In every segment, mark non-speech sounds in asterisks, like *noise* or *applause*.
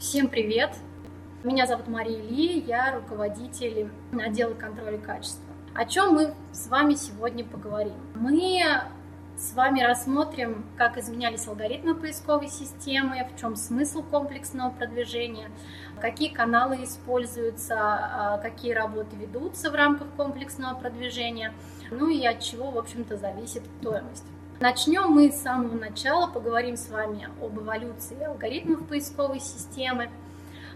Всем привет! Меня зовут Мария Ли, я руководитель отдела контроля качества. О чем мы с вами сегодня поговорим? Мы с вами рассмотрим, как изменялись алгоритмы поисковой системы, в чем смысл комплексного продвижения, какие каналы используются, а, какие работы ведутся в рамках комплексного продвижения, ну и от чего, в общем-то, зависит стоимость. Начнем мы с самого начала, поговорим с вами об эволюции алгоритмов поисковой системы.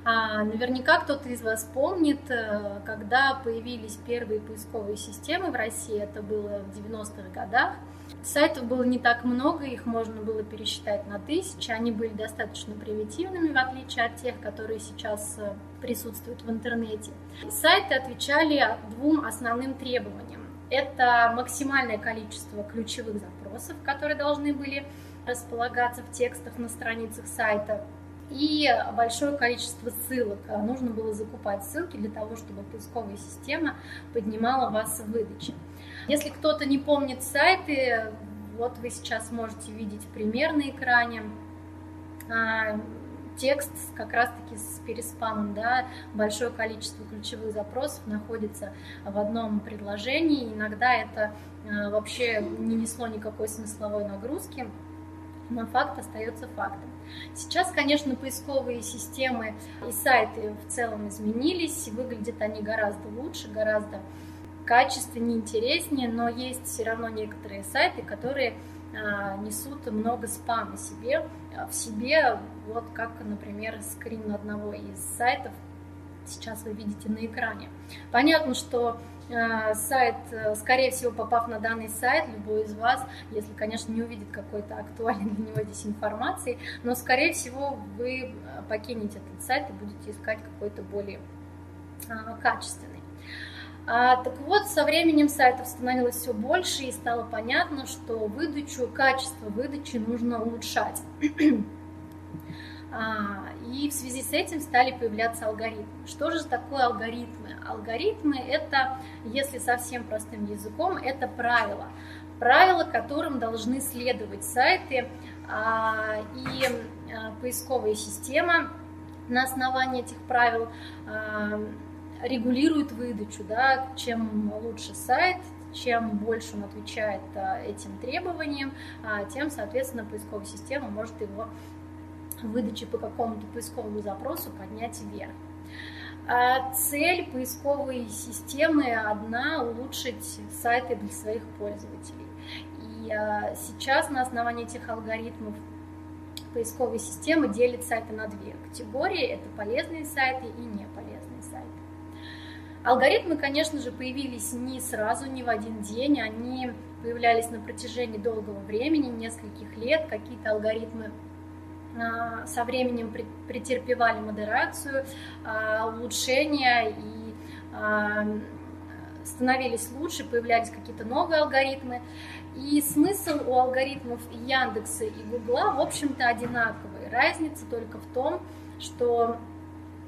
А, наверняка кто-то из вас помнит, э, когда появились первые поисковые системы в России, это было в 90-х годах. Сайтов было не так много, их можно было пересчитать на тысячи, они были достаточно примитивными, в отличие от тех, которые сейчас э, присутствуют в интернете. Сайты отвечали двум основным требованиям. Это максимальное количество ключевых запросов, которые должны были располагаться в текстах на страницах сайта, и большое количество ссылок. Нужно было закупать ссылки для того, чтобы поисковая система поднимала вас в выдаче. Если кто-то не помнит сайты, вот вы сейчас можете видеть пример на экране. Текст как раз-таки с переспамом, да, большое количество ключевых запросов находится в одном предложении. Иногда это а, вообще не несло никакой смысловой нагрузки, но факт остается фактом. Сейчас, конечно, поисковые системы и сайты в целом изменились, выглядят они гораздо лучше, гораздо качественнее, интереснее, но есть все равно некоторые сайты, которые несут много спама себе, а, в себе, вот как, например, скрин одного из сайтов сейчас вы видите на экране. Понятно, что э, сайт, скорее всего, попав на данный сайт, любой из вас, если, конечно, не увидит какой-то актуальной для него здесь информации, но, скорее всего, вы покинете этот сайт и будете искать какой-то более качественный. А, так вот, со временем сайтов становилось все больше, и стало понятно, что выдачу, качество выдачи нужно улучшать. *clears throat* а, и в связи с этим стали появляться алгоритмы. Что же такое алгоритмы? Алгоритмы – это, если совсем простым языком, это правила. Правила, которым должны следовать сайты а, и а, поисковая система на основании этих правил а, регулирует выдачу, да, чем лучше сайт, чем больше он отвечает а, этим требованиям, а, тем, соответственно, поисковая система может его выдачи по какому-то поисковому запросу поднять вверх. А цель поисковой системы одна – улучшить сайты для своих пользователей. И сейчас на основании этих алгоритмов поисковая система делит сайты на две категории. Это полезные сайты и сайты. Алгоритмы, конечно же, появились не сразу, не в один день, они появлялись на протяжении долгого времени, нескольких лет. Какие-то алгоритмы а, со временем претерпевали модерацию, а, улучшения и а, становились лучше, появлялись какие-то новые алгоритмы. И смысл у алгоритмов Яндекса и Гугла, в общем-то, одинаковый. Разница только в том, что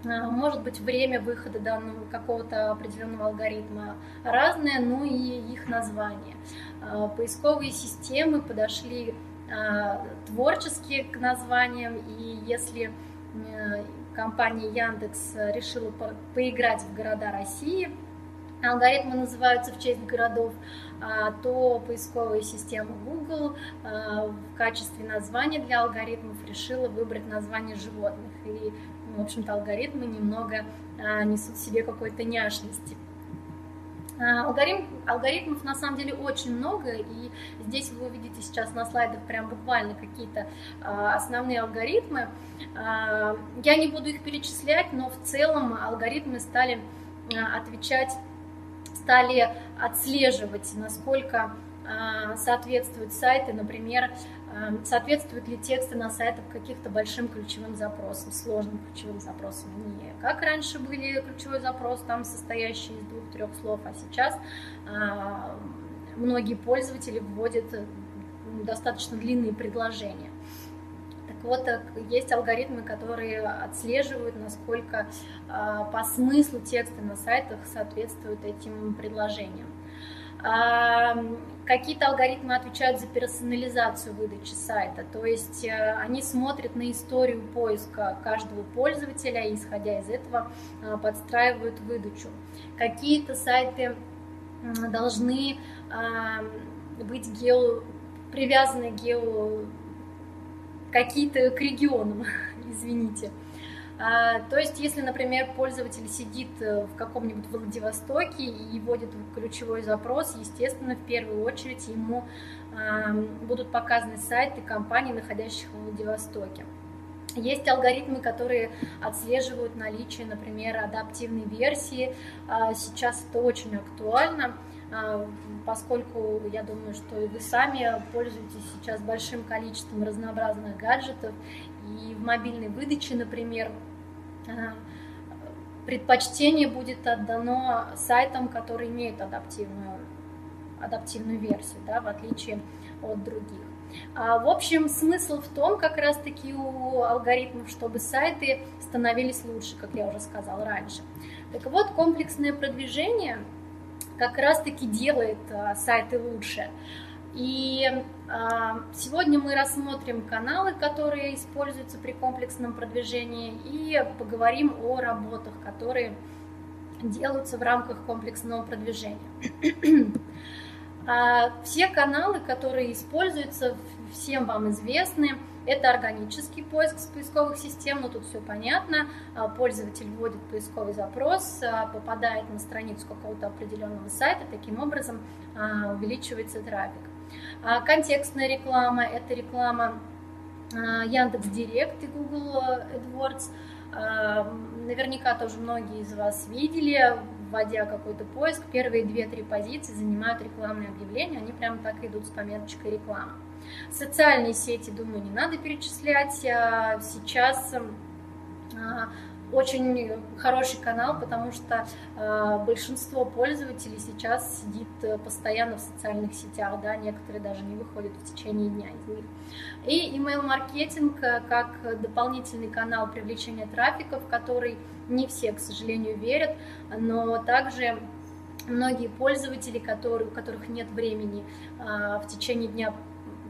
может быть время выхода данного какого-то определенного алгоритма разное, ну и их название. А, поисковые системы подошли а, творчески к названиям, и если компания Яндекс решила поиграть в города России, алгоритмы называются в честь городов, то поисковая система Google в качестве названия для алгоритмов решила выбрать название животных. И в общем-то, алгоритмы немного а, несут в себе какой-то няшности. А, алгоритм, алгоритмов на самом деле очень много, и здесь вы увидите сейчас на слайдах прям буквально какие-то а, основные алгоритмы. Я не буду их перечислять, но в целом алгоритмы стали отвечать, стали отслеживать, насколько соответствуют сайты, например, соответствуют ли тексты на сайтах каких-то большим ключевым запросам, сложным ключевым запросам. Не как раньше были ключевой запрос, там состоящий из двух-трех слов, а сейчас а, многие пользователи вводят достаточно длинные предложения. Так вот, есть алгоритмы, которые отслеживают, насколько по смыслу тексты на сайтах соответствуют этим предложениям. Какие-то алгоритмы отвечают за персонализацию выдачи сайта, то есть э, они смотрят на историю поиска каждого пользователя и, исходя из этого, э, подстраивают выдачу. Какие-то сайты должны быть гео, привязаны гео какие-то к регионам, *laughs* извините. А, то есть, если, например, пользователь сидит э, в каком-нибудь Владивостоке и вводит ключевой запрос, естественно, в первую очередь ему а, будут показаны сайты компаний, находящихся в Владивостоке. Есть алгоритмы, которые отслеживают наличие, например, адаптивной версии. А, сейчас это очень актуально, поскольку я думаю, что и вы сами пользуетесь сейчас большим количеством разнообразных гаджетов, и в мобильной выдаче, например, предпочтение будет отдано сайтам, которые имеют адаптивную, адаптивную версию, да, в отличие от других. А, в общем, смысл в том, как раз-таки у алгоритмов, чтобы сайты становились лучше, как я уже сказала раньше. Так вот, комплексное продвижение как раз-таки делает а, сайты лучше. И а, сегодня мы рассмотрим каналы, которые используются при комплексном продвижении, и поговорим о работах, которые делаются в рамках комплексного продвижения. *clears throat* А, все каналы, которые используются, всем вам известны. Это органический поиск с поисковых систем, но тут все понятно. А, пользователь вводит поисковый запрос, попадает на страницу какого-то определенного сайта, таким образом увеличивается трафик. А, контекстная реклама – это реклама а, Яндекс Директ и Google AdWords. А, наверняка тоже многие из вас видели, вводя какой-то поиск, первые две-три позиции занимают рекламные объявления, они прямо так идут с пометочкой реклама. Социальные сети, думаю, не надо перечислять. Сейчас очень хороший канал, потому что э, большинство пользователей сейчас сидит э, постоянно в социальных сетях, да, некоторые даже не выходят в течение дня из них. И email-маркетинг э, как дополнительный канал привлечения трафика, в который не все, к сожалению, верят, но также многие пользователи, которые, у которых нет времени э, в течение дня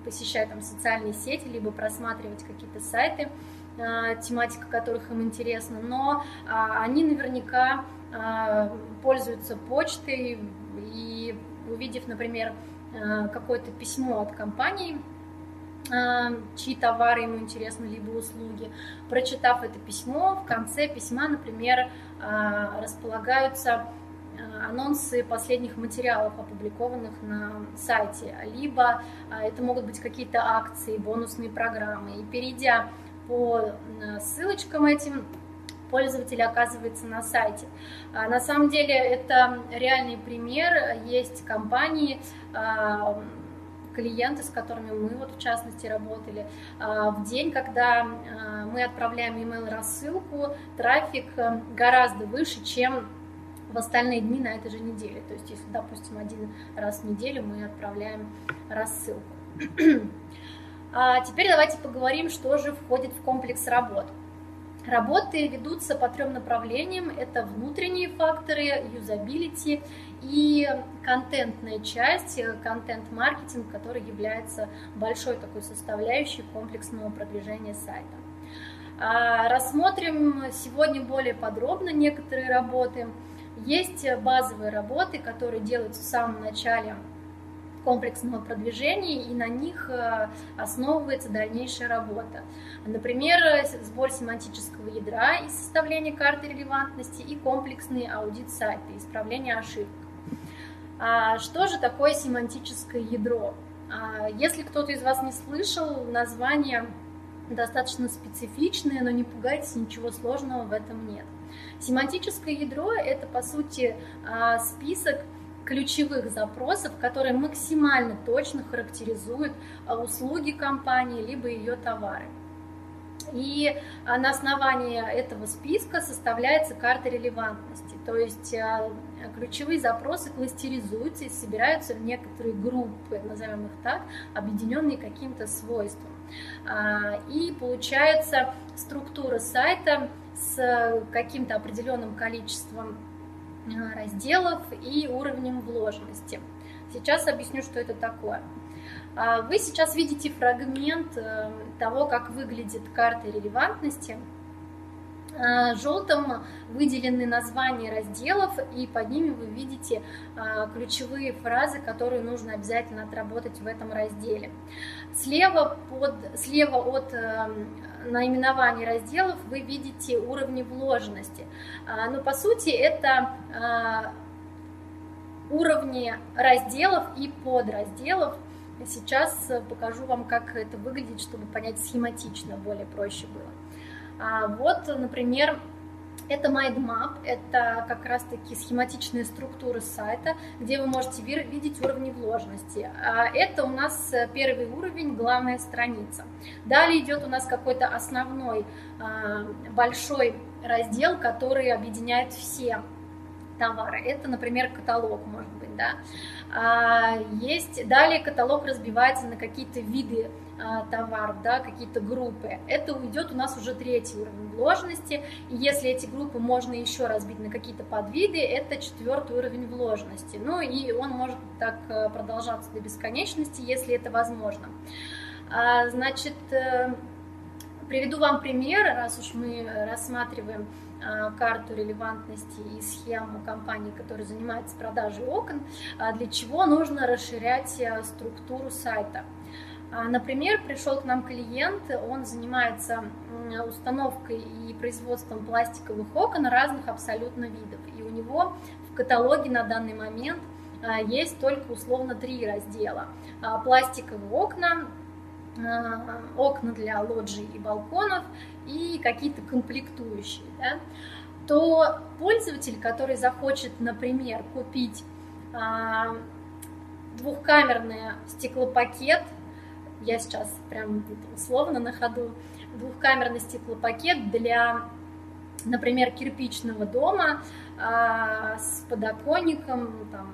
посещать там социальные сети, либо просматривать какие-то сайты, а, тематика которых им интересна, но а, они наверняка а, пользуются почтой и увидев, например, какое-то письмо от компании, чьи товары ему интересны, либо услуги. Прочитав это письмо, в конце письма, например, располагаются анонсы последних материалов, опубликованных на сайте, либо это могут быть какие-то акции, бонусные программы. И перейдя по э, ссылочкам этим пользователь оказывается на сайте. А, на самом деле это реальный пример. Есть компании, а, клиенты, с которыми мы вот в частности работали, а, в день, когда мы отправляем email рассылку, трафик э, гораздо выше, чем в остальные дни на этой же неделе. То есть, если, допустим, один раз в неделю мы отправляем рассылку. А теперь давайте поговорим, что же входит в комплекс работ. Работы ведутся по трем направлениям. Это внутренние факторы, юзабилити и контентная часть, контент-маркетинг, который является большой такой составляющей комплексного продвижения сайта. А, рассмотрим сегодня более подробно некоторые работы. Есть базовые работы, которые делаются в самом начале комплексного продвижения, и на них э, основывается дальнейшая работа. Например, сбор семантического ядра и составление карты релевантности и комплексный аудит сайта, исправление ошибок. А что же такое семантическое ядро? А если кто-то из вас не слышал, название достаточно специфичное, но не пугайтесь, ничего сложного в этом нет. Семантическое ядро – это, по сути, а, список ключевых запросов, которые максимально точно характеризуют а, услуги компании либо ее товары. И а, на основании этого списка составляется карта релевантности, то есть а, ключевые запросы кластеризуются и собираются в некоторые группы, назовем их так, объединенные каким-то свойством. И получается структура сайта с каким-то определенным количеством разделов и уровнем вложенности. Сейчас объясню, что это такое. А, вы сейчас видите фрагмент э, того, как выглядит карта релевантности. А, желтым выделены названия разделов, и под ними вы видите ключевые фразы, которые нужно обязательно отработать в этом разделе. Слева, под, слева от э, наименований разделов вы видите уровни вложенности. Но по сути это уровни разделов и подразделов, Сейчас э, покажу вам, как это выглядит, чтобы понять схематично, более проще было. А вот, например, это MindMap, это как раз-таки схематичная структура сайта, где вы можете видеть уровни вложенности. А это у нас э, первый уровень, главная страница. Далее идет у нас какой-то основной а, большой раздел, который объединяет все товары. Это, например, каталог, может быть, да. А, есть, далее каталог разбивается на какие-то виды а, товаров, да, какие-то группы. Это уйдет у нас уже третий уровень вложенности. И если эти группы можно еще разбить на какие-то подвиды, это четвертый уровень вложенности. Ну и он может так э, продолжаться до бесконечности, если это возможно. А, значит, э, приведу вам пример, раз уж мы рассматриваем карту релевантности и схему компании, которая занимается продажей окон, а, для чего нужно расширять а, структуру сайта. Например, пришел к нам клиент, он занимается установкой и производством пластиковых окон разных абсолютно видов. И у него в каталоге на данный момент есть только условно три раздела. Пластиковые окна, окна для лоджий и балконов и какие-то комплектующие, да, то пользователь, который захочет, например, купить а, двухкамерный стеклопакет, я сейчас прям условно на ходу, двухкамерный стеклопакет для, например, кирпичного дома а, с подоконником, там,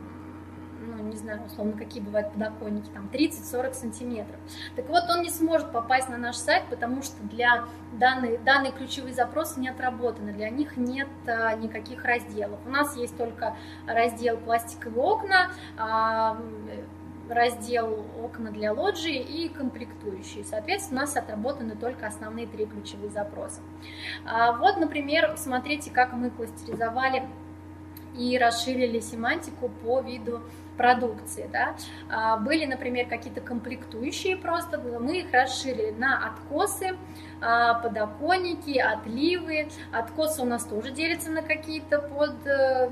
ну, не знаю, условно, какие бывают подоконники, там 30-40 сантиметров. Так вот, он не сможет попасть на наш сайт, потому что для данные, данные ключевые запросы не отработаны, для них нет а, никаких разделов. У нас есть только раздел пластиковые окна, а, раздел окна для лоджии и комплектующие. Соответственно, у нас отработаны только основные три ключевые запроса. А, вот, например, смотрите, как мы кластеризовали и расширили семантику по виду продукции. Да? А, были, например, какие-то комплектующие просто, мы их расширили на откосы, а, подоконники, отливы. Откосы у нас тоже делятся на какие-то под э,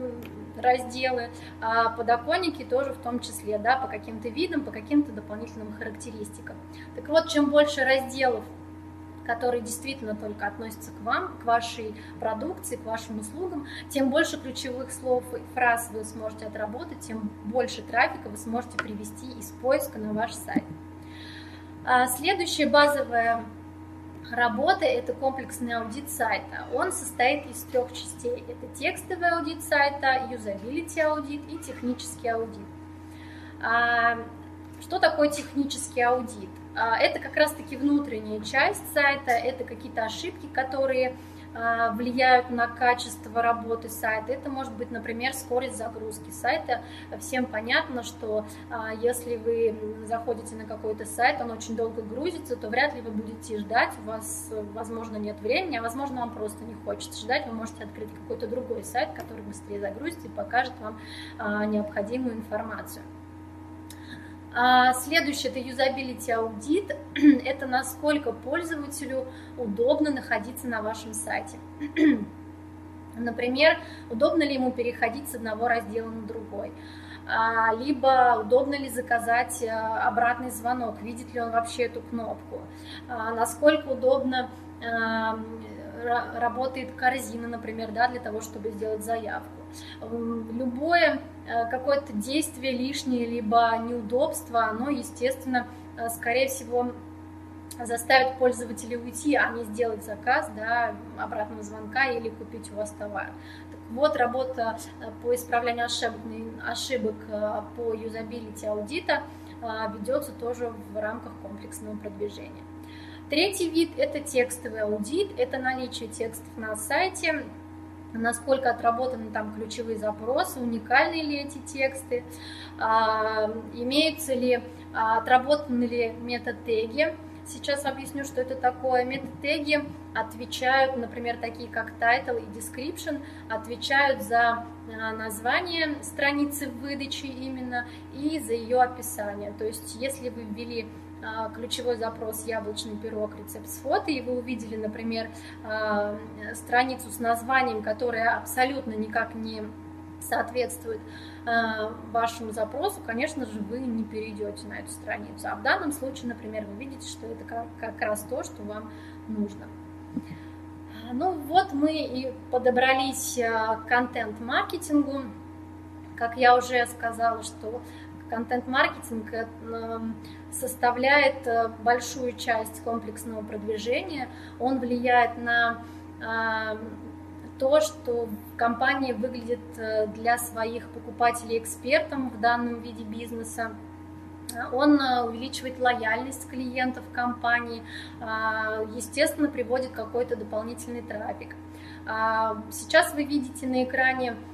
разделы, а подоконники тоже в том числе, да, по каким-то видам, по каким-то дополнительным характеристикам. Так вот, чем больше разделов которые действительно только относятся к вам, к вашей продукции, к вашим услугам, тем больше ключевых слов и фраз вы сможете отработать, тем больше трафика вы сможете привести из поиска на ваш сайт. А, следующая базовая работа – это комплексный аудит сайта. Он состоит из трех частей. Это текстовый аудит сайта, юзабилити аудит и технический аудит. А, что такое технический аудит? А, это как раз-таки внутренняя часть сайта, это какие-то ошибки, которые а, влияют на качество работы сайта. Это может быть, например, скорость загрузки сайта. Всем понятно, что а, если вы заходите на какой-то сайт, он очень долго грузится, то вряд ли вы будете ждать, у вас, возможно, нет времени, а возможно, вам просто не хочется ждать, вы можете открыть какой-то другой сайт, который быстрее загрузится и покажет вам необходимую информацию. А следующее – это юзабилити аудит. *clears throat* Это насколько пользователю удобно находиться на вашем сайте. *clears throat* Например, удобно ли ему переходить с одного раздела на другой. А, либо удобно ли заказать э, обратный звонок, видит ли он вообще эту кнопку. А, насколько удобно работает корзина, например, да, для того, чтобы сделать заявку. Любое какое-то действие лишнее, либо неудобство, оно, естественно, э, скорее всего, заставит пользователя уйти, а не сделать заказ, да, обратного звонка или купить у вас товар. Так вот, работа э, по исправлению ошибок, ошибок по юзабилити аудита ведется тоже в рамках комплексного продвижения. Третий вид – это текстовый аудит, это наличие текстов на сайте, насколько отработаны там ключевые запросы, уникальны ли эти тексты, а, имеются ли, а, отработаны ли метатеги. Сейчас объясню, что это такое. Метатеги отвечают, например, такие как title и description, отвечают за а, название страницы выдачи именно и за ее описание. То есть, если вы ввели ключевой запрос «яблочный пирог. Рецепт с фото», и вы увидели, например, а, страницу с названием, которая абсолютно никак не соответствует а, вашему запросу, конечно же, вы не перейдете на эту страницу. А в данном случае, например, вы видите, что это как, как раз то, что вам нужно. Ну вот мы и подобрались к контент-маркетингу. Как я уже сказала, что контент-маркетинг э, составляет э, большую часть комплексного продвижения. Он влияет на а, то, что компания выглядит э, для своих покупателей экспертом в данном виде бизнеса. Он увеличивает лояльность клиентов компании, естественно, приводит какой-то дополнительный трафик. А, сейчас вы видите на экране Э,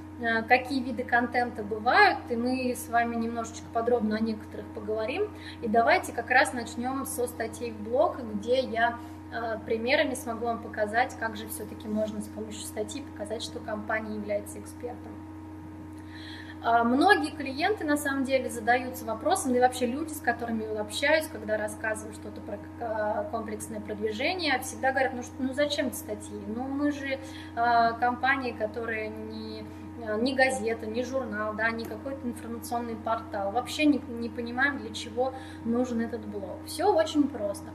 какие виды контента бывают, и мы с вами немножечко подробно о некоторых поговорим. И давайте как раз начнем со статей в блог, где я э, примерами смогу вам показать, как же все-таки можно с помощью статьи показать, что компания является экспертом. А, многие клиенты на самом деле задаются вопросом, да и вообще люди, с которыми я общаюсь, когда рассказываю что-то про комплексное продвижение, всегда говорят, ну, ну зачем статьи? Ну мы же компания, которая не ни газета, ни журнал, да, ни какой-то информационный портал. Вообще не, не понимаем, для чего нужен этот блог. Все очень просто.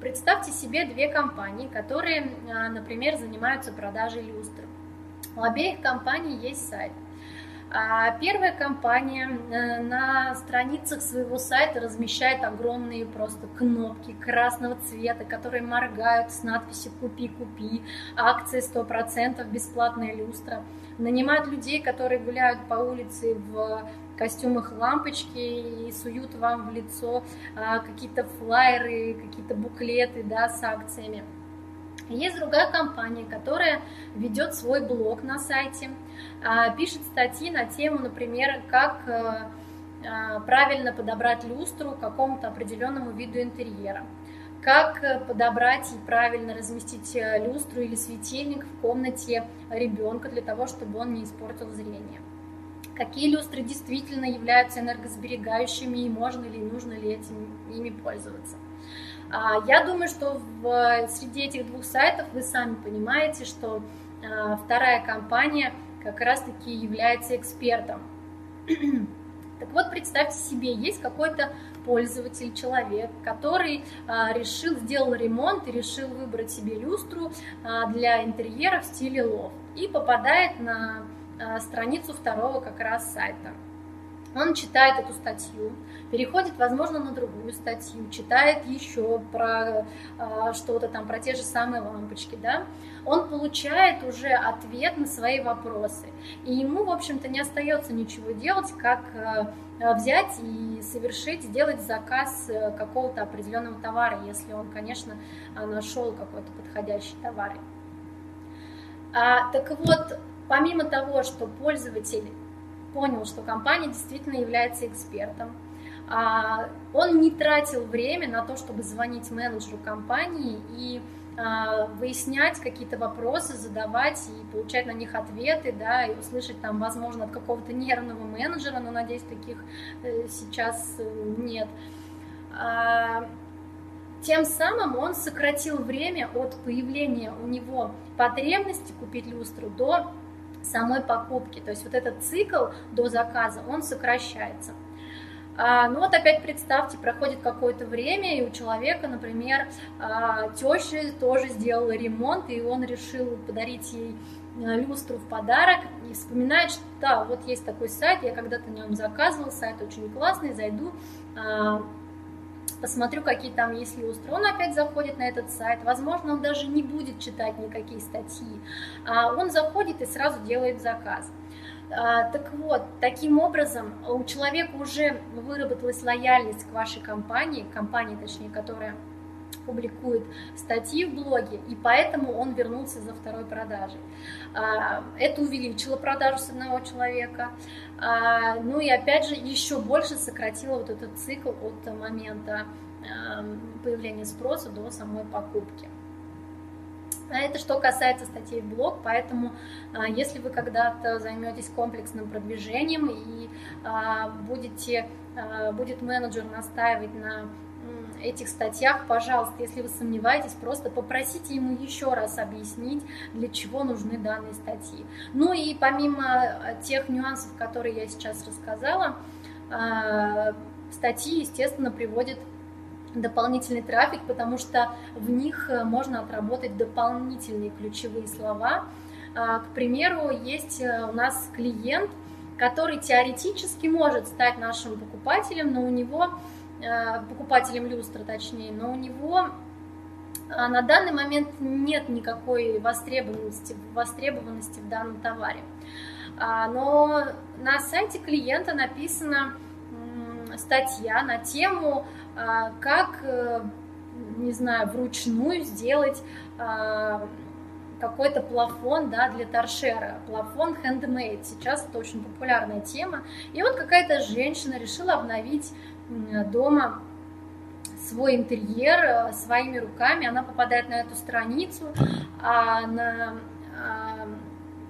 Представьте себе две компании, которые, э, например, занимаются продажей люстр. У обеих компаний есть сайт. А первая компания э, на страницах своего сайта размещает огромные просто кнопки красного цвета, которые моргают с надписью «Купи, купи», акции 100%, бесплатная люстра нанимают людей, которые гуляют по улице в костюмах лампочки и суют вам в лицо а, какие-то флайеры, какие-то буклеты да, с акциями. Есть другая компания, которая ведет свой блог на сайте, а, пишет статьи на тему, например, как а, правильно подобрать люстру к какому-то определенному виду интерьера как э, подобрать и правильно разместить э, люстру или светильник в комнате ребенка для того, чтобы он не испортил зрение. Какие люстры действительно являются энергосберегающими и можно ли и нужно ли этим, ими пользоваться. А, я думаю, что в, среди этих двух сайтов вы сами понимаете, что а, вторая компания как раз-таки является экспертом. *clears throat* Так вот, представьте себе, есть какой-то пользователь, человек, который а, решил, сделал ремонт и решил выбрать себе люстру а, для интерьера в стиле лофт и попадает на а, страницу второго как раз сайта. Он читает эту статью, переходит, возможно, на другую статью, читает еще про э, что-то там, про те же самые лампочки, да, он получает уже ответ на свои вопросы. И ему, в общем-то, не остается ничего делать, как э, Э, взять и совершить, сделать заказ э, какого-то определенного товара, если он, конечно, нашел какой-то подходящий товар. А, так вот, помимо того, что пользователь понял, что компания действительно является экспертом, а, он не тратил время на то, чтобы звонить менеджеру компании и а, выяснять какие-то вопросы, задавать и получать на них ответы, да, и услышать там, возможно, от какого-то нервного менеджера, но, надеюсь, таких э, сейчас э, нет. А, тем самым он сократил время от появления у него потребности купить люстру до самой покупки. То есть вот этот цикл до заказа, он сокращается. А, ну вот опять представьте, проходит какое-то время, и у человека, например, а, теща тоже сделала ремонт, и он решил подарить ей а, люстру в подарок и вспоминает, что да, вот есть такой сайт, я когда-то на нем заказывал, сайт очень классный, зайду, посмотрю, какие там есть люстры. Он опять заходит на этот сайт, возможно, он даже не будет читать никакие статьи, он заходит и сразу делает заказ. А, так вот, таким образом у человека уже выработалась лояльность к вашей компании, компании, точнее, которая публикует статьи в блоге, и поэтому он вернулся за второй продажей. А, это увеличило продажу с одного человека, а, ну и опять же еще больше сократило вот этот цикл от момента появления спроса до самой покупки. А это что касается статей в блог, поэтому если вы когда-то займетесь комплексным продвижением и будете, будет менеджер настаивать на этих статьях, пожалуйста, если вы сомневаетесь, просто попросите ему еще раз объяснить, для чего нужны данные статьи. Ну и помимо тех нюансов, которые я сейчас рассказала, статьи, естественно, приводят дополнительный трафик, потому что в них э, можно отработать дополнительные ключевые слова. К примеру, есть у нас клиент, который теоретически может стать нашим покупателем, но у него Э, покупателем люстра точнее, но у него а, на данный момент нет никакой востребованности, востребованности в данном товаре. А, но на сайте клиента написана статья на тему, а, как, э, не знаю, вручную сделать какой-то плафон да, для торшера, плафон handmade. Сейчас это очень популярная тема. И вот какая-то женщина решила обновить дома свой интерьер э, своими руками, она попадает на эту страницу, а на а,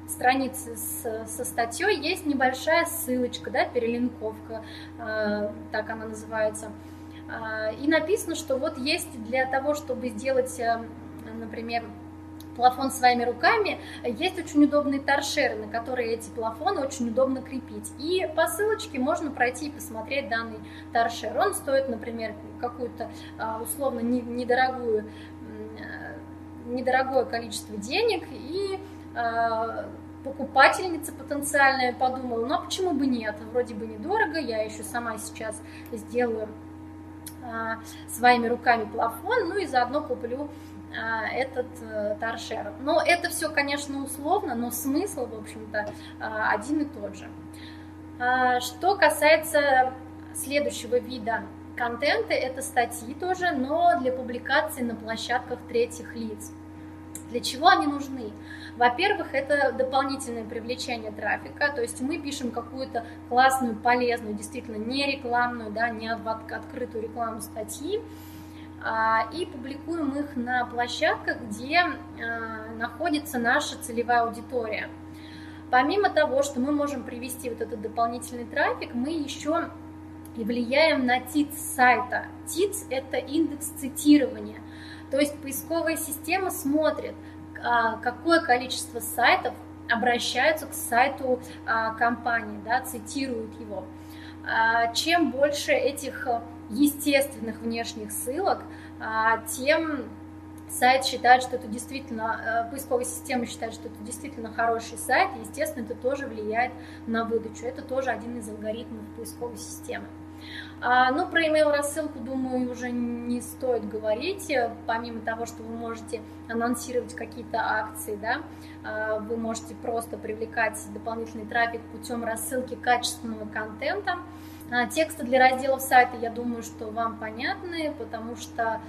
странице с, со статьей есть небольшая ссылочка, да, перелинковка, а, так она называется. А, и написано, что вот есть для того, чтобы сделать, э, например, плафон своими руками, есть очень удобные торшеры, на которые эти плафоны очень удобно крепить. И по ссылочке можно пройти и посмотреть данный торшер. Он стоит, например, какую-то а, условно недорогую, недорогое количество денег, и а, покупательница потенциальная подумала, ну а почему бы нет, вроде бы недорого, я еще сама сейчас сделаю своими руками плафон, ну и заодно куплю а, этот э, торшер. Но это все, конечно, условно, но смысл, в общем-то, а, один и тот же. А, что касается следующего вида контента, это статьи тоже, но для публикации на площадках третьих лиц. Для чего они нужны? Во-первых, это дополнительное привлечение трафика, то есть мы пишем какую-то классную, полезную, действительно не рекламную, да, не открытую рекламу статьи, а, и публикуем их на площадках, где а, находится наша целевая аудитория. Помимо того, что мы можем привести вот этот дополнительный трафик, мы еще и влияем на ТИЦ сайта. ТИЦ – это индекс цитирования. То есть поисковая система смотрит, какое количество сайтов обращаются к сайту компании, да, цитируют его. Чем больше этих естественных внешних ссылок, а, тем сайт считает, что это действительно, поисковая система считает, что это действительно хороший сайт, и, естественно, это тоже влияет на выдачу. Это тоже один из алгоритмов поисковой системы. А, ну, про email рассылку, думаю, уже не стоит говорить. Помимо того, что вы можете анонсировать какие-то акции, да, а, вы можете просто привлекать дополнительный трафик путем рассылки качественного контента. А, тексты для разделов сайта, я думаю, что вам понятны, потому что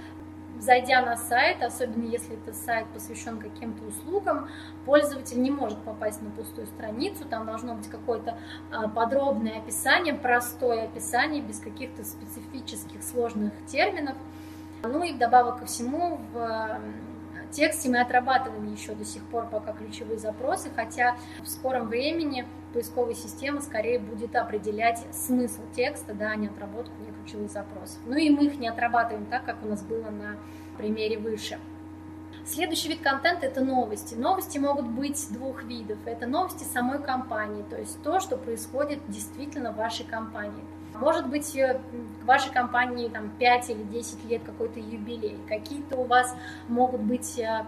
зайдя на сайт, особенно если это сайт посвящен каким-то услугам, пользователь не может попасть на пустую страницу, там должно быть какое-то а, подробное описание, простое описание, без каких-то специфических сложных терминов. Ну и вдобавок ко всему в тексте мы отрабатываем еще до сих пор пока ключевые запросы, хотя в скором времени поисковая система скорее будет определять смысл текста, да, а не отработку не ключевых запросов. Ну и мы их не отрабатываем так, как у нас было на примере выше. Следующий вид контента – это новости. Новости могут быть двух видов. Это новости самой компании, то есть то, что происходит действительно в вашей компании. Может быть, э, в вашей компании там 5 или 10 лет какой-то юбилей. Какие-то у вас могут быть э,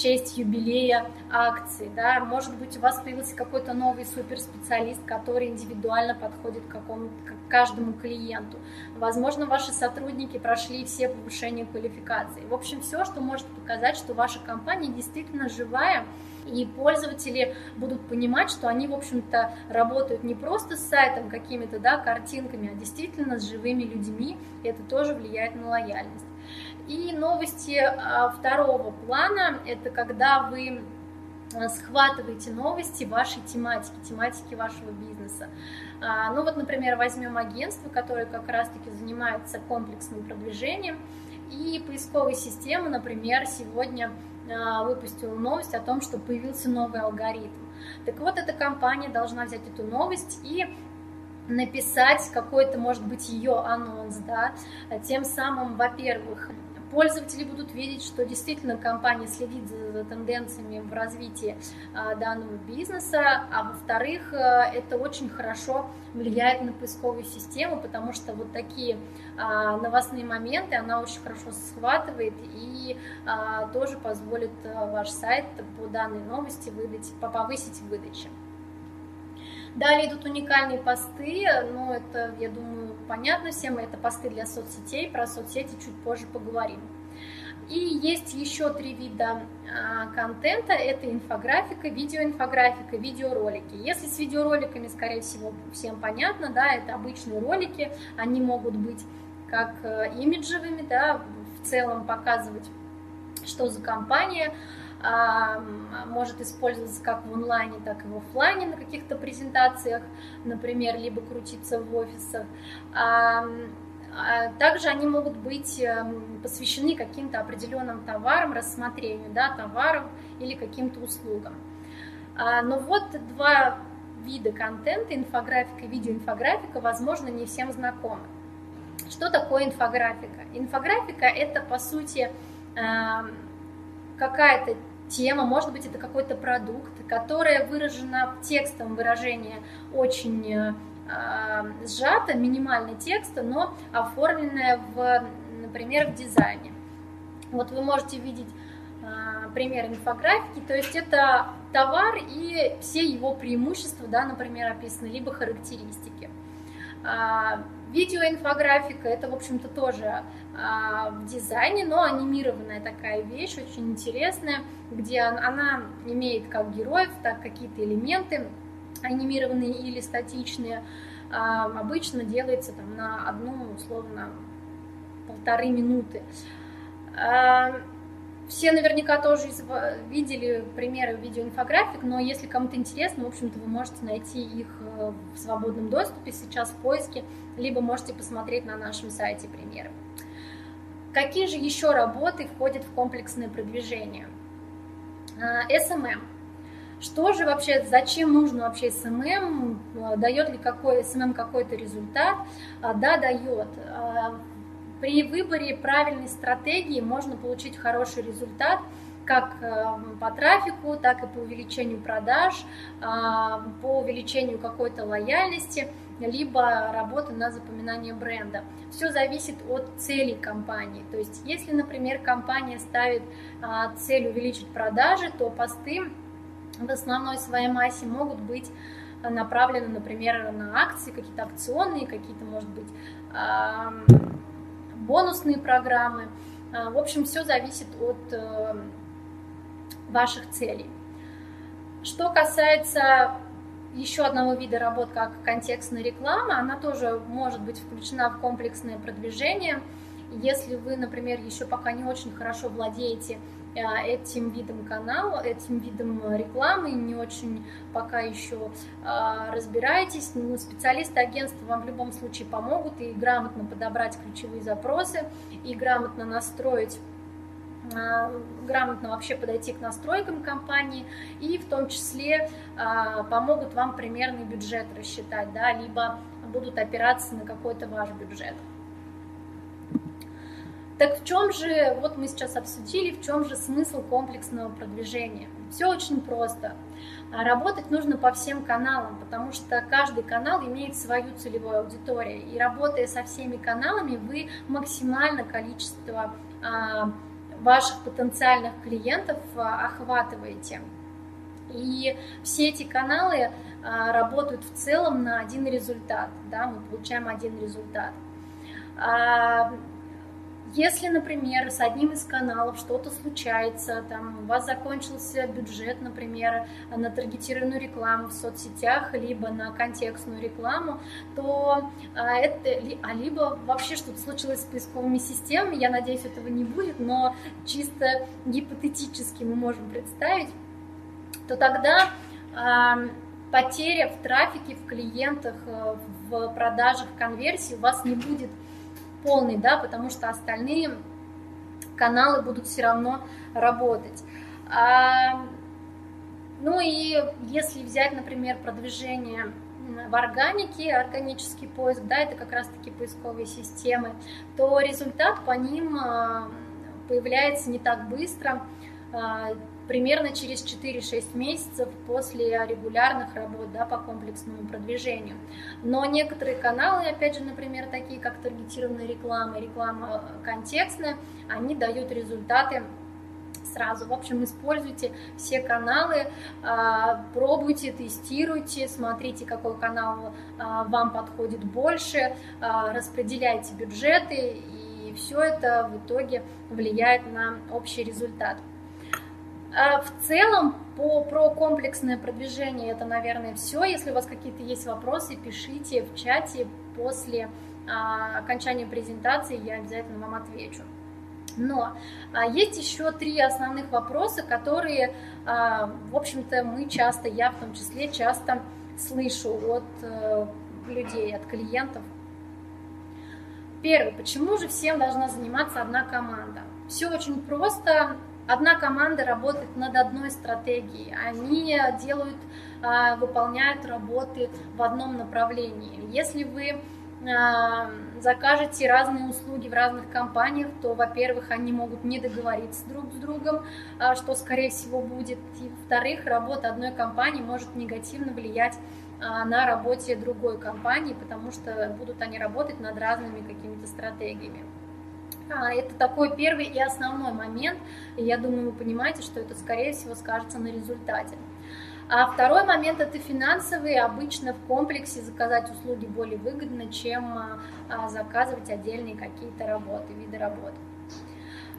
в честь юбилея акции, да, может быть, у вас появился какой-то новый суперспециалист, который индивидуально подходит к, какому, к каждому клиенту. Возможно, ваши сотрудники прошли все повышения квалификации. В общем, все, что может показать, что ваша компания действительно живая, и пользователи будут понимать, что они, в общем-то, работают не просто с сайтом, какими-то, да, картинками, а действительно с живыми людьми, и это тоже влияет на лояльность. И новости а, второго плана – это когда вы а, схватываете новости вашей тематики, тематики вашего бизнеса. А, ну вот, например, возьмем агентство, которое как раз-таки занимается комплексным продвижением, и поисковая система, например, сегодня выпустила новость о том, что появился новый алгоритм. Так вот, эта компания должна взять эту новость и написать какой-то, может быть, ее анонс, да, тем самым, во-первых, пользователи будут видеть, что действительно компания следит за, за тенденциями в развитии а, данного бизнеса, а во-вторых, а, это очень хорошо влияет на поисковую систему, потому что вот такие а, новостные моменты она очень хорошо схватывает и а, тоже позволит а, ваш сайт по данной новости выдать, повысить выдачу. Далее идут уникальные посты, ну это, я думаю, понятно всем, это посты для соцсетей, про соцсети чуть позже поговорим. И есть еще три вида а, контента, это инфографика, видеоинфографика, видеоролики. Если с видеороликами, скорее всего, всем понятно, да, это обычные ролики, они могут быть как э, имиджевыми, да, в целом показывать, что за компания, может использоваться как в онлайне, так и в офлайне на каких-то презентациях, например, либо крутиться в офисах. А, также они могут быть посвящены каким-то определенным товарам, рассмотрению да, товаров или каким-то услугам. А, но вот два вида контента, инфографика и видеоинфографика, возможно, не всем знакомы. Что такое инфографика? Инфографика – это, по сути, какая-то тема, может быть, это какой-то продукт, которая выражена в текстовом выражении очень э, сжато, минимальный текст, но оформленная, в, например, в дизайне. Вот вы можете видеть э, пример инфографики, то есть это товар и все его преимущества, да, например, описаны, либо характеристики. А, видеоинфографика это, в общем-то, тоже а, в дизайне, но анимированная такая вещь, очень интересная, где она имеет как героев, так какие-то элементы анимированные или статичные. А, обычно делается там на одну, условно, полторы минуты. Все наверняка тоже видели примеры видеоинфографик, но если кому-то интересно, в общем-то, вы можете найти их э, в свободном доступе сейчас в поиске, либо можете посмотреть на нашем сайте примеры. Какие же еще работы входят в комплексное продвижение? SMM. А, Что же вообще, зачем нужно вообще SMM? Дает ли какой SMM какой-то результат? Да, дает. А, при выборе правильной стратегии можно получить хороший результат как э, по трафику, так и по увеличению продаж, а, по увеличению какой-то лояльности, либо работы на запоминание бренда. Все зависит от целей компании. То есть, если, например, компания ставит а, цель увеличить продажи, то посты в основной своей массе могут быть направлены, например, на акции, какие-то акционные, какие-то, может быть, бонусные программы. А, в общем, все зависит от э, ваших целей. Что касается еще одного вида работ, как контекстная реклама, она тоже может быть включена в комплексное продвижение. Если вы, например, еще пока не очень хорошо владеете этим видом канала, этим видом рекламы, не очень пока еще э, разбираетесь, но специалисты агентства вам в любом случае помогут и грамотно подобрать ключевые запросы, и грамотно настроить э, грамотно вообще подойти к настройкам компании и в том числе помогут вам примерный бюджет рассчитать, да, либо будут опираться на какой-то ваш бюджет. Так в чем же, вот мы сейчас обсудили, в чем же смысл комплексного продвижения? Все очень просто. А работать нужно по всем каналам, потому что каждый канал имеет свою целевую аудиторию. И работая со всеми каналами, вы максимально количество а, ваших потенциальных клиентов а, охватываете. И все эти каналы работают в целом на один результат, да, мы получаем один результат. Если, например, с одним из каналов что-то случается, там у вас закончился бюджет, например, на таргетированную рекламу в соцсетях, либо на контекстную рекламу, то а, это, а либо вообще что-то случилось с поисковыми системами, я надеюсь, этого не будет, но чисто гипотетически мы можем представить, то тогда э, потеря в трафике, в клиентах, э, в продажах, в конверсии у вас не будет полный, да, потому что остальные каналы будут все равно работать. А, ну и если взять, например, продвижение в органике, органический поиск, да, это как раз-таки поисковые системы, то результат по ним а, появляется не так быстро, а, примерно через 4-6 месяцев после регулярных работ да, по комплексному продвижению. Но некоторые каналы, опять же, например, такие как таргетированная реклама, реклама контекстная, они дают результаты сразу. В общем, используйте все каналы, а, пробуйте, тестируйте, смотрите, какой канал а, вам подходит больше, а, распределяйте бюджеты, и все это в итоге влияет на общий результат. А в целом, по, про комплексное продвижение это, наверное, все. Если у вас какие-то есть вопросы, пишите в чате после а, окончания презентации, я обязательно вам отвечу. Но а, есть еще три основных вопроса, которые, а, в общем-то, мы часто, я в том числе, часто слышу от а, людей, от клиентов. Первый, почему же всем должна заниматься одна команда? Все очень просто, одна команда работает над одной стратегией, они делают, а, выполняют работы в одном направлении. Если вы а, закажете разные услуги в разных компаниях, то, во-первых, они могут не договориться друг с другом, а, что, скорее всего, будет. И, во-вторых, работа одной компании может негативно влиять на работе другой компании, потому что будут они работать над разными какими-то стратегиями. А, это такой первый и основной момент, и я думаю, вы понимаете, что это, скорее всего, скажется на результате. А второй момент – это финансовый. Обычно в комплексе заказать услуги более выгодно, чем а, заказывать отдельные какие-то работы, виды работ.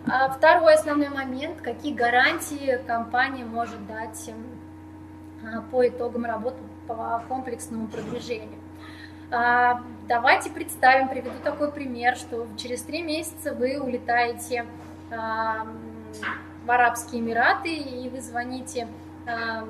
А второй основной момент – какие гарантии компания может дать по итогам работы по комплексному продвижению. А, давайте представим, приведу такой пример, что через три месяца вы улетаете а, в Арабские Эмираты, и вы звоните а,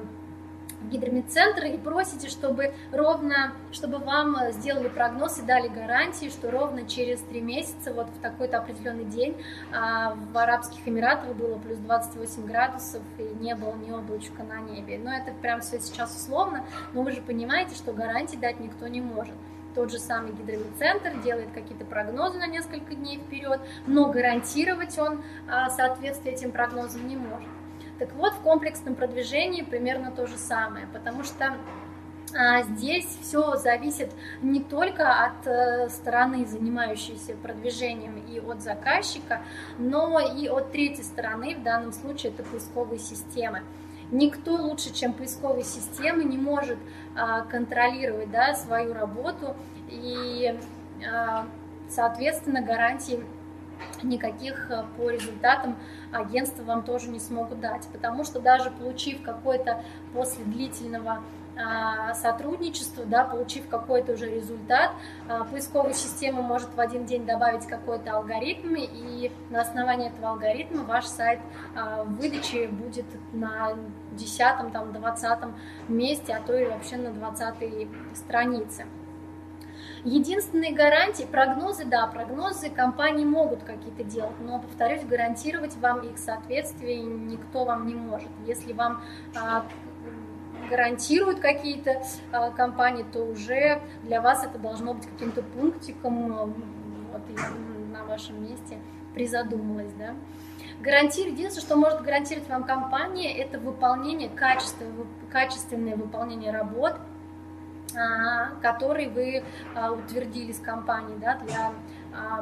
в гидромедцентр и просите, чтобы ровно, чтобы вам сделали прогноз и дали гарантии, что ровно через три месяца, вот в такой-то определенный день, в Арабских Эмиратах было плюс 28 градусов и не было ни облачка на небе. Но это прям все сейчас условно, но вы же понимаете, что гарантии дать никто не может. Тот же самый гидромедцентр делает какие-то прогнозы на несколько дней вперед, но гарантировать он а, соответствие этим прогнозам не может. Так вот, в комплексном продвижении примерно то же самое, потому что а, здесь все зависит не только от э, стороны, занимающейся продвижением, и от заказчика, но и от третьей стороны, в данном случае это поисковые системы никто лучше, чем поисковые системы, не может а, контролировать да, свою работу. И, а, соответственно, гарантий никаких а, по результатам агентства вам тоже не смогут дать, потому что даже получив какой-то после длительного а, сотрудничеству, да, получив какой-то уже результат, поисковая система может в один день добавить какой-то алгоритм, и на основании этого алгоритма ваш сайт в выдаче будет на 10, там, 20 месте, а то и вообще на 20 странице. Единственные гарантии, прогнозы, да, прогнозы компании могут какие-то делать, но, повторюсь, гарантировать вам их соответствие никто вам не может. Если вам гарантируют какие-то а, компании, то уже для вас это должно быть каким-то пунктиком, а, вот на вашем месте призадумалась, да. Гарантир, единственное, что может гарантировать вам компания, это выполнение, качественное, качественное выполнение работ, а, которые вы утвердили с компанией да, для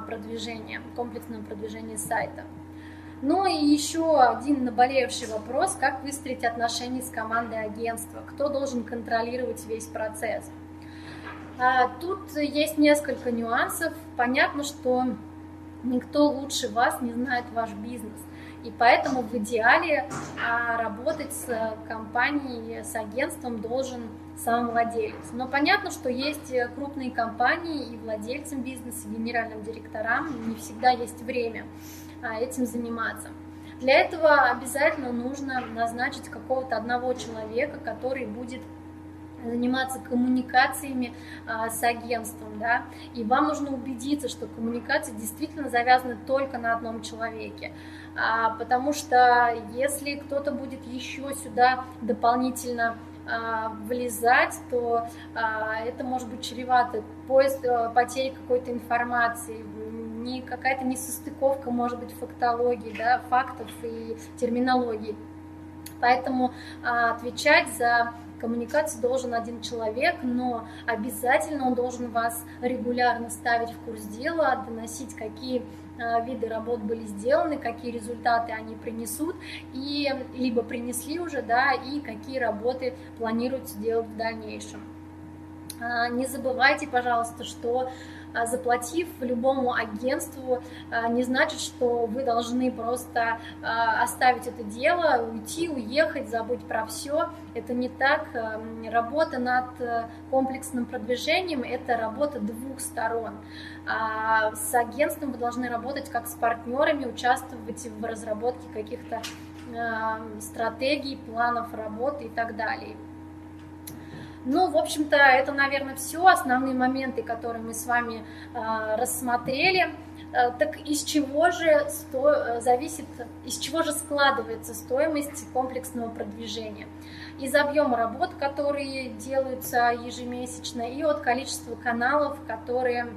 продвижения, комплексного продвижения сайта. Ну и еще один наболевший вопрос, как выстроить отношения с командой агентства, кто должен контролировать весь процесс. А, тут есть несколько нюансов. Понятно, что Никто лучше вас не знает ваш бизнес. И поэтому в идеале а, работать с компанией, с агентством должен сам владелец. Но понятно, что есть крупные компании и владельцам бизнеса, и генеральным директорам не всегда есть время а, этим заниматься. Для этого обязательно нужно назначить какого-то одного человека, который будет заниматься коммуникациями а, с агентством, да, и вам нужно убедиться, что коммуникации действительно завязаны только на одном человеке, потому что если кто-то будет еще сюда дополнительно а, влезать, то а, это может быть чревато поиск, а, потери какой-то информации, не какая-то несостыковка, может быть, фактологии, да, фактов и терминологии. Поэтому а, отвечать за коммуникацию должен один человек, но обязательно он должен вас регулярно ставить в курс дела, доносить, какие а, виды работ были сделаны, какие результаты они принесут, и либо принесли уже, да, и какие работы планируется делать в дальнейшем. А, не забывайте, пожалуйста, что а, заплатив любому агентству, а, не значит, что вы должны просто оставить это дело, уйти, уехать, забыть про все. Это не так. Работа над э, комплексным продвижением – это работа двух сторон. С агентством вы должны работать как с партнерами, участвовать в разработке каких-то стратегий, планов работы и так далее. Ну, в общем-то, это, наверное, все основные моменты, которые мы с вами э, рассмотрели. Э, так из чего же сто... Э, зависит, из чего же складывается стоимость комплексного продвижения? Из объема работ, которые делаются ежемесячно, и от количества каналов, которые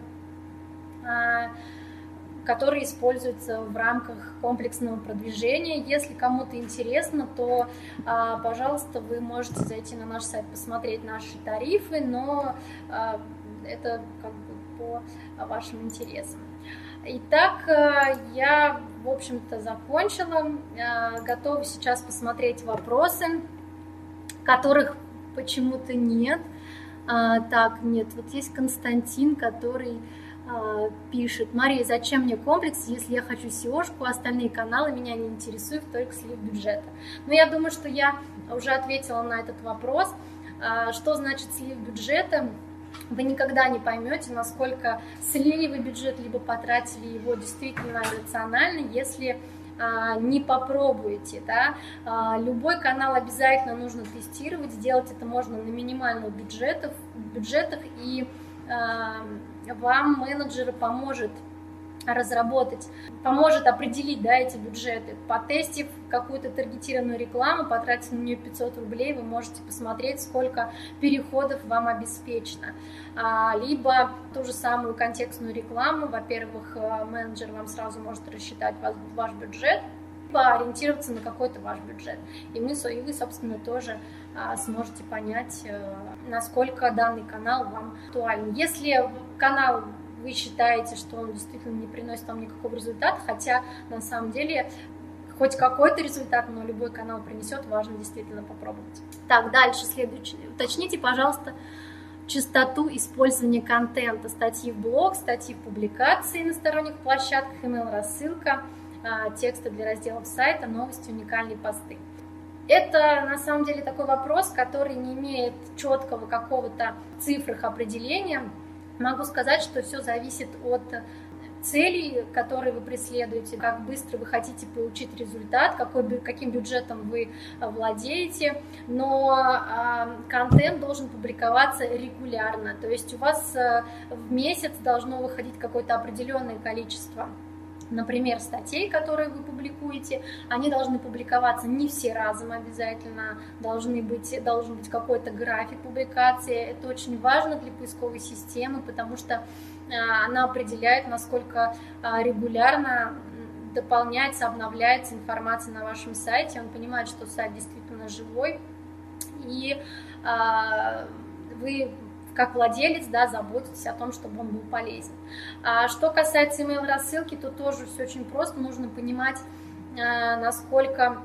которые используются в рамках комплексного продвижения. Если кому-то интересно, то, а, пожалуйста, вы можете зайти на наш сайт, посмотреть наши тарифы, но а, это как бы по вашим интересам. Итак, а, я, в общем-то, закончила. Готова сейчас посмотреть вопросы, которых почему-то нет. Так, нет, вот есть Константин, который пишет, Мария, зачем мне комплекс, если я хочу SEOшку, остальные каналы меня не интересуют, только слив бюджета. Но я думаю, что я уже ответила на этот вопрос. А, что значит слив бюджета? Вы никогда не поймете, насколько слили вы бюджет, либо потратили его действительно рационально, если а, не попробуете, да, любой канал обязательно нужно тестировать, сделать это можно на минимальных бюджетах, бюджетах и вам менеджер поможет разработать, поможет определить да, эти бюджеты. Потестив какую-то таргетированную рекламу, потратив на нее 500 рублей, вы можете посмотреть, сколько переходов вам обеспечено. А, либо ту же самую контекстную рекламу, во-первых, э, менеджер вам сразу может рассчитать ваш бюджет, либо ориентироваться на какой-то ваш бюджет. И, мы, и вы, собственно, тоже сможете понять, э, насколько данный канал вам актуален. Если канал вы считаете, что он действительно не приносит вам никакого результата, хотя на самом деле хоть какой-то результат, но любой канал принесет, важно действительно попробовать. Так, дальше следующее. Уточните, пожалуйста, частоту использования контента, статьи в блог, статьи в публикации на сторонних площадках, email-рассылка, а, тексты для разделов сайта, новости, уникальные посты. Это на самом деле такой вопрос, который не имеет четкого какого-то цифрах определения. Могу сказать, что все зависит от целей, которые вы преследуете, как быстро вы хотите получить результат, какой, каким бюджетом вы владеете, но э, контент должен публиковаться регулярно, то есть у вас э, в месяц должно выходить какое-то определенное количество например, статей, которые вы публикуете, они должны публиковаться не все разом обязательно, должны быть, должен быть какой-то график публикации. Это очень важно для поисковой системы, потому что а, она определяет, насколько а, регулярно дополняется, обновляется информация на вашем сайте. Он понимает, что сайт действительно живой, и а, вы как владелец, да, заботитесь о том, чтобы он был полезен. А что касается email рассылки, то тоже все очень просто, нужно понимать, а, насколько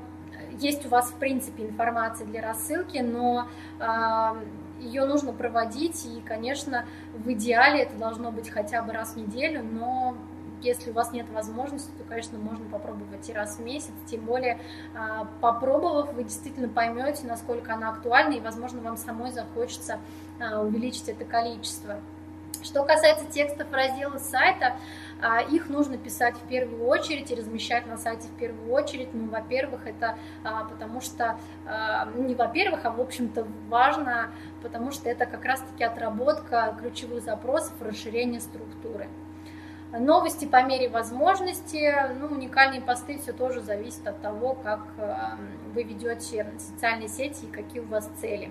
есть у вас в принципе информация для рассылки, но а, ее нужно проводить, и, конечно, в идеале это должно быть хотя бы раз в неделю, но если у вас нет возможности, то, конечно, можно попробовать и раз в месяц, тем более а, попробовав, вы действительно поймете, насколько она актуальна, и, возможно, вам самой захочется а, увеличить это количество. Что касается текстов раздела сайта, а, их нужно писать в первую очередь и размещать на сайте в первую очередь. Ну, во-первых, это потому что, а, не во-первых, а в общем-то важно, потому что это как раз-таки отработка ключевых запросов, расширение структуры. Новости по мере возможности, ну, уникальные посты, все тоже зависит от того, как вы ведете социальные сети и какие у вас цели.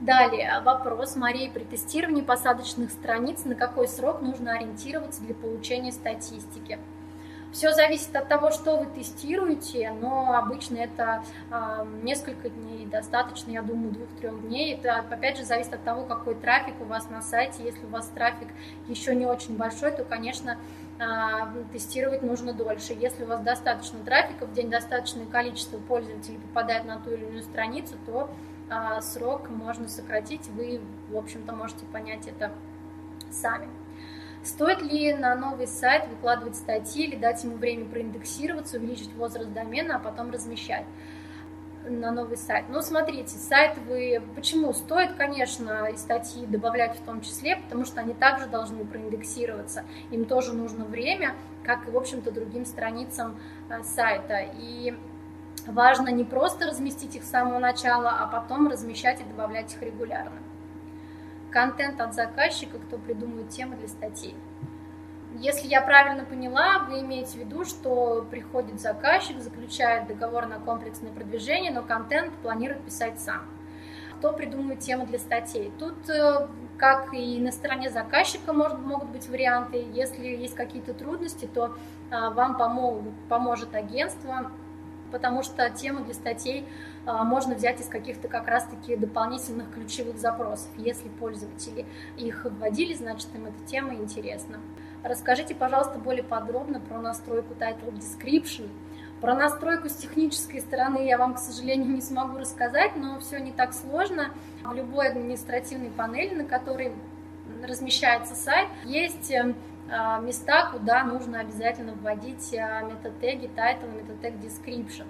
Далее, вопрос Марии при тестировании посадочных страниц, на какой срок нужно ориентироваться для получения статистики. Все зависит от того, что вы тестируете, но обычно это э, несколько дней, достаточно, я думаю, двух-трех дней. Это, опять же, зависит от того, какой трафик у вас на сайте. Если у вас трафик еще не очень большой, то, конечно, э, тестировать нужно дольше. Если у вас достаточно трафика, в день достаточное количество пользователей попадает на ту или иную страницу, то а, срок можно сократить, вы, в общем-то, можете понять это сами. Стоит ли на новый сайт выкладывать статьи или дать ему время проиндексироваться, увеличить возраст домена, а потом размещать на новый сайт? Ну, смотрите, сайт вы... Почему? Стоит, конечно, и статьи добавлять в том числе, потому что они также должны проиндексироваться. Им тоже нужно время, как и, в общем-то, другим страницам а, сайта. И Важно не просто разместить их с самого начала, а потом размещать и добавлять их регулярно. Контент от заказчика, кто придумывает темы для статей. Если я правильно поняла, вы имеете в виду, что приходит заказчик, заключает договор на комплексное продвижение, но контент планирует писать сам. Кто придумывает темы для статей? Тут, э, как и на стороне заказчика, может, могут быть варианты. Если есть какие-то трудности, то а, вам помогут, поможет агентство потому что темы для статей а, можно взять из каких-то как раз-таки дополнительных ключевых запросов. Если пользователи их вводили, значит им эта тема интересна. Расскажите, пожалуйста, более подробно про настройку Title Description. Про настройку с технической стороны я вам, к сожалению, не смогу рассказать, но все не так сложно. В любой административной панели, на которой размещается сайт, есть эм, места, куда нужно обязательно вводить а, метатеги title, метатег description.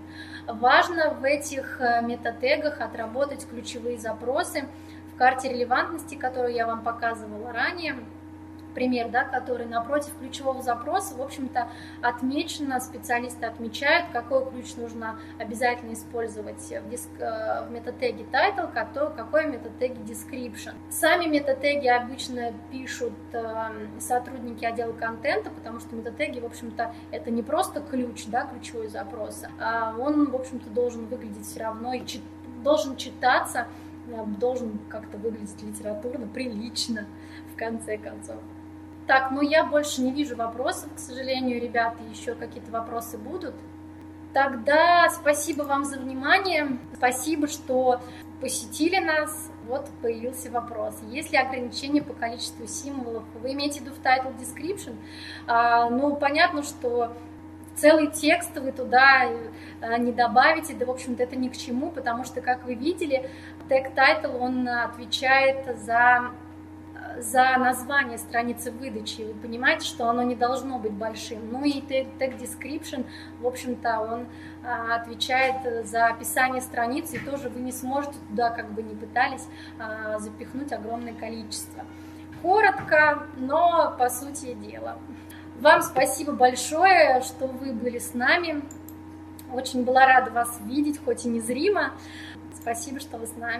Важно в этих э, метатегах отработать ключевые запросы в карте релевантности, которую я вам показывала ранее пример, да, который напротив ключевого запроса, в общем-то, отмечено, специалисты отмечают, какой ключ нужно обязательно использовать в, диск, э, в метатеге title, какой, в метатеге description. Сами метатеги обычно пишут э, сотрудники отдела контента, потому что метатеги, в общем-то, это не просто ключ, да, ключевой запрос, а он, в общем-то, должен выглядеть все равно и чит, должен читаться, э, должен как-то выглядеть литературно, прилично, в конце концов. Так, ну я больше не вижу вопросов, к сожалению, ребята, еще какие-то вопросы будут. Тогда спасибо вам за внимание, спасибо, что посетили нас. Вот появился вопрос. Есть ли ограничения по количеству символов? Вы имеете в виду в title description? А, ну, понятно, что целый текст вы туда а, не добавите, да, в общем-то, это ни к чему, потому что, как вы видели, тег title, он отвечает за за название страницы выдачи, вы понимаете, что оно не должно быть большим. Ну и tag description, в общем-то, он а, отвечает за описание страницы, и тоже вы не сможете туда, как бы не пытались, а, запихнуть огромное количество. Коротко, но по сути дела. Вам спасибо большое, что вы были с нами. Очень была рада вас видеть, хоть и незримо. Спасибо, что вы с нами.